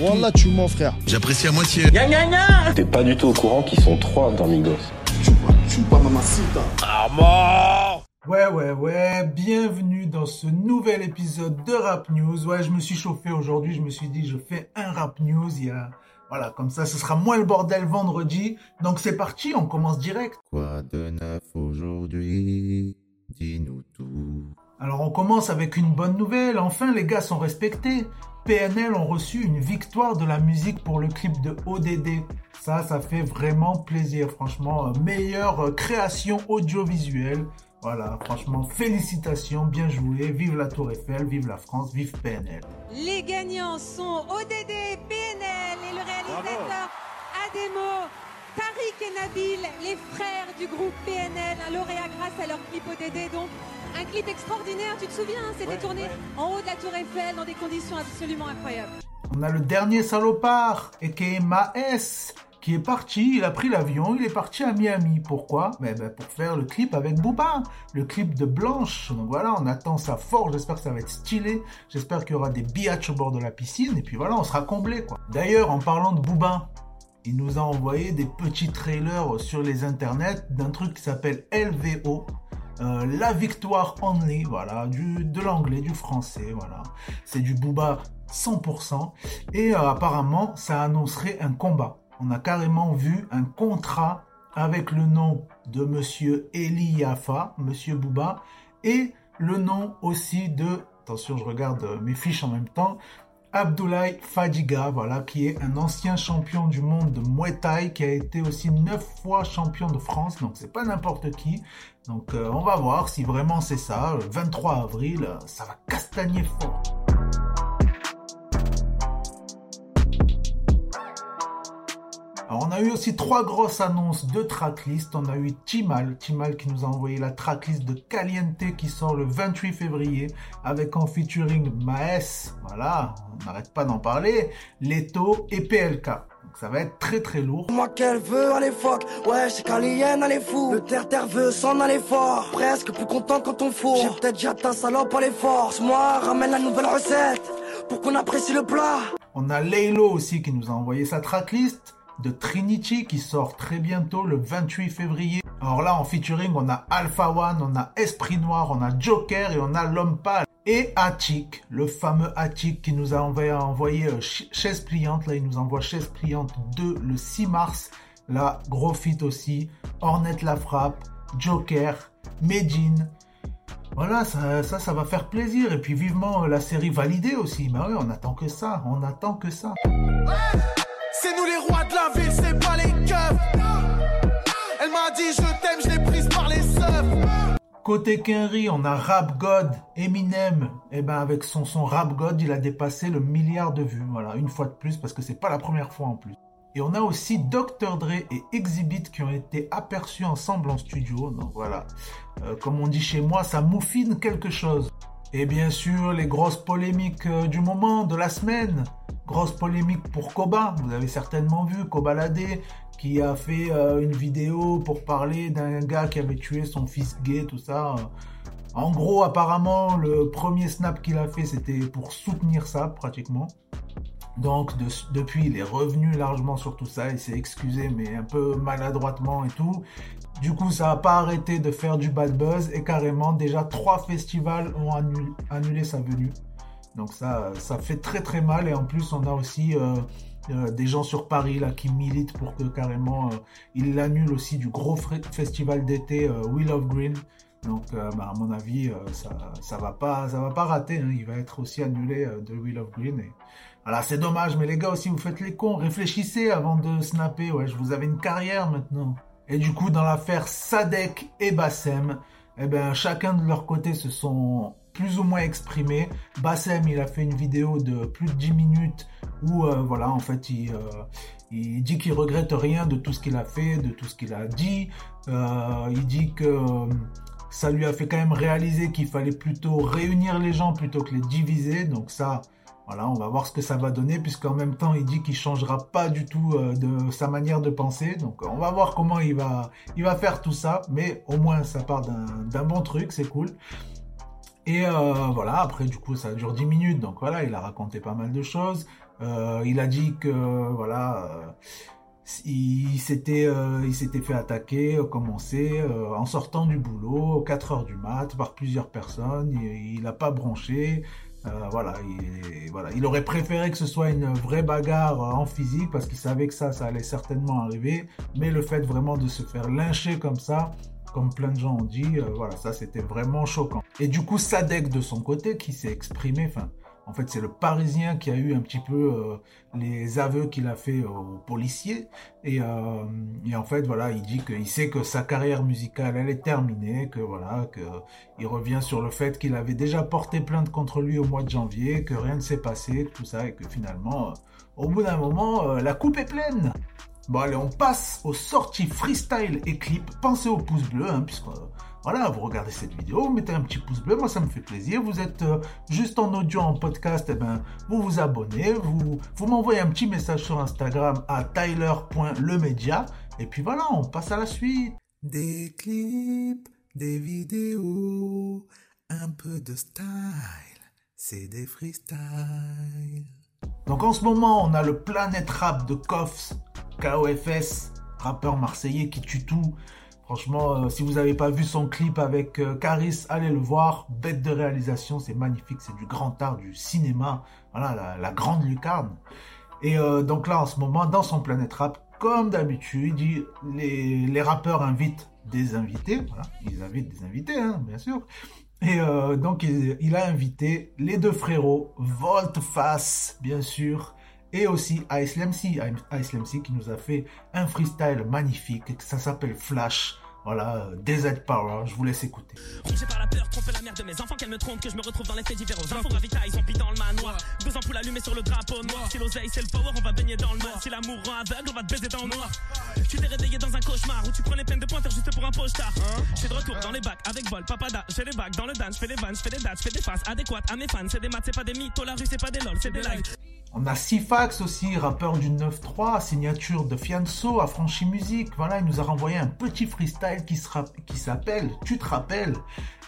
Wallah, tu mens, frère. J'apprécie à moitié. T'es pas du tout au courant qu'ils sont trois dans Migos. Ouais, ouais, ouais, bienvenue dans ce nouvel épisode de Rap News. Ouais, je me suis chauffé aujourd'hui, je me suis dit, je fais un Rap News, il y a... Voilà, comme ça, ce sera moins le bordel vendredi. Donc c'est parti, on commence direct. Quoi de neuf aujourd'hui? Dis-nous tout. Alors on commence avec une bonne nouvelle, enfin les gars sont respectés. PNL ont reçu une victoire de la musique pour le clip de ODD. Ça, ça fait vraiment plaisir, franchement. Meilleure création audiovisuelle. Voilà, franchement, félicitations, bien joué. Vive la Tour Eiffel, vive la France, vive PNL. Les gagnants sont ODD, PNL et le réalisateur Ademo, Tariq et Nabil, les frères du groupe PNL, un lauréat grâce à leur clip ODD. Donc, un clip extraordinaire, tu te souviens, hein, c'était tourné en haut de la Tour Eiffel dans des conditions absolument incroyables. On a le dernier salopard, et qui est Maes, qui est parti, il a pris l'avion, il est parti à Miami. Pourquoi? Ben, ben, Pour faire le clip avec Booba, le clip de Blanche. Donc voilà, on attend ça fort, j'espère que ça va être stylé, j'espère qu'il y aura des biatchs au bord de la piscine, et puis voilà, on sera comblé quoi. D'ailleurs, en parlant de Booba, il nous a envoyé des petits trailers sur les internets d'un truc qui s'appelle LVO. Euh, la victoire only, voilà, du, de l'anglais, du français, voilà. C'est du Booba 100%. Et euh, apparemment, ça annoncerait un combat. On a carrément vu un contrat avec le nom de Monsieur Eli Yafa, Monsieur Booba, et le nom aussi de, attention, je regarde euh, mes fiches en même temps, Abdoulaye Fadiga, voilà, qui est un ancien champion du monde de Muay Thai, qui a été aussi neuf fois champion de France, donc c'est pas n'importe qui. Donc euh, on va voir si vraiment c'est ça. Le 23 avril, euh, ça va castagner fort. Alors on a eu aussi trois grosses annonces de tracklist. On a eu Timal, Timal qui nous a envoyé la tracklist de Caliente qui sort le 28 février avec en featuring Maes, voilà, on n'arrête pas d'en parler, Leto et PLK. Donc ça va être très très lourd. Moi qu'elle veut à l'époque, ouais c'est Calienne elle est fou. Le terre-terre veut s'en aller fort. Presque plus content quand on fourre. J'ai peut-être déjà ta salope à les forces Moi ramène la nouvelle recette Pour qu'on apprécie le plat. On a Laylo aussi qui nous a envoyé sa tracklist de Trinity qui sort très bientôt le 28 février. Alors là en featuring on a Alpha One, on a Esprit Noir, on a Joker et on a L'Homme Pâle. Et Attic, le fameux Attic qui nous a envoyé, euh, ch- chaise pliante. Là il nous envoie chaise pliante 2 le 6 mars. Là gros fit aussi. Hornet la frappe, Joker, Medine. Voilà, ça, ça, va faire plaisir. Et puis vivement euh, la série validée aussi. Bah oui, on attend que ça, on attend que ça. Côté Kenry, on a Rap God, Eminem. Et ben avec son son Rap God, il a dépassé le milliard de vues. Voilà, une fois de plus parce que c'est pas la première fois en plus. Et on a aussi Dr Dre et Exhibit qui ont été aperçus ensemble en studio. Donc voilà, Euh, comme on dit chez moi, ça mouffine quelque chose. Et bien sûr, les grosses polémiques euh, du moment, de la semaine. Grosse polémique pour Koba. Vous avez certainement vu Koba Ladé qui a fait euh, une vidéo pour parler d'un gars qui avait tué son fils gay, tout ça. En gros, apparemment, le premier snap qu'il a fait, c'était pour soutenir ça, pratiquement. Donc, de- depuis, il est revenu largement sur tout ça. Il s'est excusé, mais un peu maladroitement et tout. Du coup, ça n'a pas arrêté de faire du bad buzz. Et carrément, déjà, trois festivals ont annulé sa venue. Donc ça, ça fait très très mal. Et en plus, on a aussi euh, euh, des gens sur Paris là qui militent pour que carrément euh, ils l'annulent aussi du gros festival d'été euh, Wheel of Green. Donc, euh, bah, à mon avis, ça, ça va pas, ça va pas rater. hein. Il va être aussi annulé de Wheel of Green. Voilà, c'est dommage. Mais les gars aussi, vous faites les cons. Réfléchissez avant de snapper. Ouais, je vous avais une carrière maintenant. Et du coup, dans l'affaire Sadek et Bassem, eh ben, chacun de leur côté se sont plus ou moins exprimés. Bassem, il a fait une vidéo de plus de 10 minutes où, euh, voilà, en fait, il, euh, il dit qu'il regrette rien de tout ce qu'il a fait, de tout ce qu'il a dit. Euh, il dit que ça lui a fait quand même réaliser qu'il fallait plutôt réunir les gens plutôt que les diviser. Donc ça, voilà, on va voir ce que ça va donner, puisqu'en même temps, il dit qu'il changera pas du tout de sa manière de penser. Donc, on va voir comment il va, il va faire tout ça. Mais au moins, ça part d'un bon truc, c'est cool. Et euh, voilà, après du coup ça dure 10 minutes, donc voilà, il a raconté pas mal de choses. Euh, il a dit que voilà, euh, il s'était fait attaquer, euh, en sortant du boulot, aux 4 heures du mat, par plusieurs personnes. Il n'a pas bronché. Voilà, il, voilà, il aurait préféré que ce soit une vraie bagarre en physique parce qu'il savait que ça, ça allait certainement arriver. Mais le fait vraiment de se faire lyncher comme ça, comme plein de gens ont dit, euh, voilà, ça c'était vraiment choquant. Et du coup, Sadek de son côté, qui s'est exprimé, enfin, en fait, c'est le Parisien qui a eu un petit peu euh, les aveux qu'il a fait aux policiers. Et, euh, et, en fait, voilà, il dit qu'il sait que sa carrière musicale, elle est terminée, que voilà, que il revient sur le fait qu'il avait déjà porté plainte contre lui au mois de janvier, que rien ne s'est passé, tout ça, et que finalement, au bout d'un moment, la coupe est pleine. Bon, allez, on passe aux sorties freestyle et clips. Pensez au pouce bleu, hein, puisque voilà, vous regardez cette vidéo, vous mettez un petit pouce bleu, moi ça me fait plaisir. Vous êtes euh, juste en audio, en podcast, eh ben, vous vous abonnez, vous, vous m'envoyez un petit message sur Instagram à tyler.lemedia. Et puis voilà, on passe à la suite. Des clips, des vidéos, un peu de style, c'est des freestyles. Donc en ce moment, on a le Planet Rap de Koffs, KOFS, rappeur marseillais qui tue tout. Franchement, euh, si vous n'avez pas vu son clip avec euh, Caris, allez le voir. Bête de réalisation, c'est magnifique, c'est du grand art, du cinéma. Voilà, la, grande lucarne. Et euh, donc là, en ce moment, dans son Planet Rap, comme d'habitude, les, les rappeurs invitent des invités. Voilà, ils invitent des invités, hein, bien sûr. Et euh, donc, il, il, a invité les deux frérots, Volteface, bien sûr, et aussi Ice MC, Ice MC qui nous a fait un freestyle magnifique, ça s'appelle Flash. Voilà, DZ Power, je vous laisse écouter. Rongé par la peur, tromper la mère de mes enfants, qu'elle me trompe, que je me retrouve dans les faits divers aux infos ravitailles, zombie dans le manoir. Deux ampoules allumées sur le drapeau noir. Si l'oseille c'est le power, on va baigner dans le noir. Si l'amour rend aveugle, on va te baiser dans le noir. Tu t'es réveillé dans un cauchemar où tu prenais peine de pointeur juste pour un postard. Je suis de retour dans les bacs avec vol, papada. J'ai les bacs dans le je fais des vannes, fais des dates, fais des faces adéquates à mes fans. C'est des maths, c'est pas des mythos, la rue c'est pas des lol, c'est des lives. On a Sifax aussi, rappeur du 9-3, signature de Fianso, Affranchi Musique. Voilà, il nous a renvoyé un petit freestyle qui, s'appelle Tu te rappelles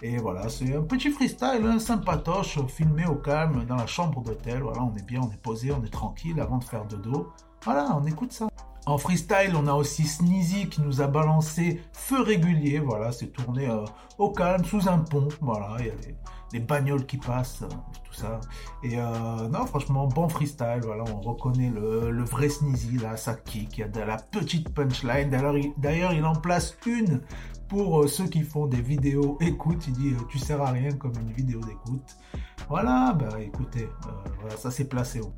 Et voilà, c'est un petit freestyle, un sympatoche, filmé au calme dans la chambre d'hôtel. Voilà, on est bien, on est posé, on est tranquille avant de faire dodo. Voilà, on écoute ça. En freestyle, on a aussi Sneezy qui nous a balancé Feu régulier. Voilà, c'est tourné euh, au calme, sous un pont. Voilà, il y a les, les bagnoles qui passent, euh, tout ça. Et euh, non, franchement, bon freestyle. Voilà, on reconnaît le, vrai Sneezy, là, ça kick. Il y a de la petite punchline. D'ailleurs, il, en place une pour ceux qui font des vidéos écoute. Il dit, tu sers à rien comme une vidéo d'écoute. Voilà, bah écoutez, ça s'est placé haut.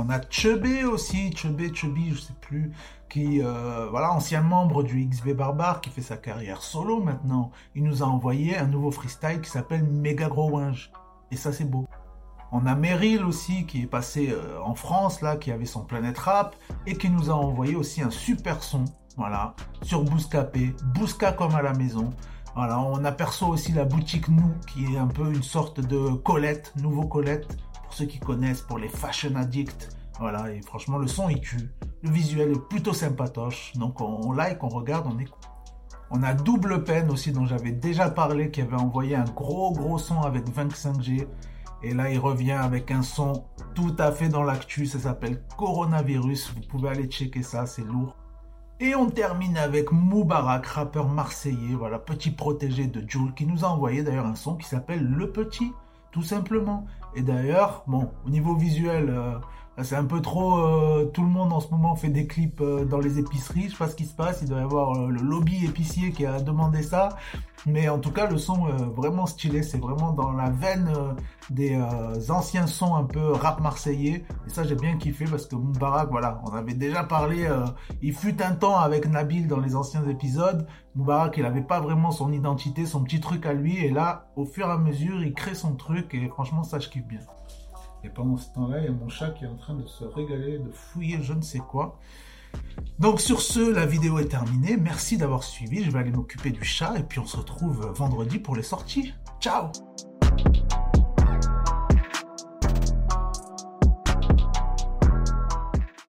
On a Chubby aussi, Chubby, Chubby, je sais plus, qui, euh, voilà, ancien membre du XB Barbare, qui fait sa carrière solo maintenant. Il nous a envoyé un nouveau freestyle qui s'appelle Mega Gros Winge. Et ça, c'est beau. On a Meryl aussi, qui est passé euh, en France, là, qui avait son Planète Rap, et qui nous a envoyé aussi un super son, voilà, sur Bouscapé, Bousca comme à la maison. Voilà, on aperçoit aussi la boutique Nous, qui est un peu une sorte de Colette, nouveau Colette, ceux qui connaissent, pour les fashion addicts. Voilà, et franchement, le son il tue. Le visuel est plutôt sympatoche. Donc on, on like, on regarde, on écoute. On a Double Peine aussi, dont j'avais déjà parlé, qui avait envoyé un gros gros son avec 25G. Et là, il revient avec un son tout à fait dans l'actu. Ça s'appelle Coronavirus. Vous pouvez aller checker ça, c'est lourd. Et on termine avec Moubarak, rappeur marseillais, voilà, petit protégé de Jules, qui nous a envoyé d'ailleurs un son qui s'appelle Le Petit, tout simplement. Et d'ailleurs, bon, au niveau visuel, euh, c'est un peu trop. Euh, tout le monde en ce moment fait des clips euh, dans les épiceries. Je sais pas ce qui se passe. Il doit y avoir euh, le lobby épicier qui a demandé ça. Mais en tout cas, le son vraiment stylé. C'est vraiment dans la veine des anciens sons un peu rap marseillais. Et ça, j'ai bien kiffé parce que Moubarak, voilà, on avait déjà parlé. il fut un temps avec Nabil dans les anciens épisodes. Moubarak, il avait pas vraiment son identité, son petit truc à lui. Et là, au fur et à mesure, il crée son truc. Et franchement, ça, je kiffe bien. Et pendant ce temps-là, il y a mon chat qui est en train de se régaler, de fouiller je ne sais quoi. Donc sur ce, la vidéo est terminée. Merci d'avoir suivi. Je vais aller m'occuper du chat et puis on se retrouve vendredi pour les sorties. Ciao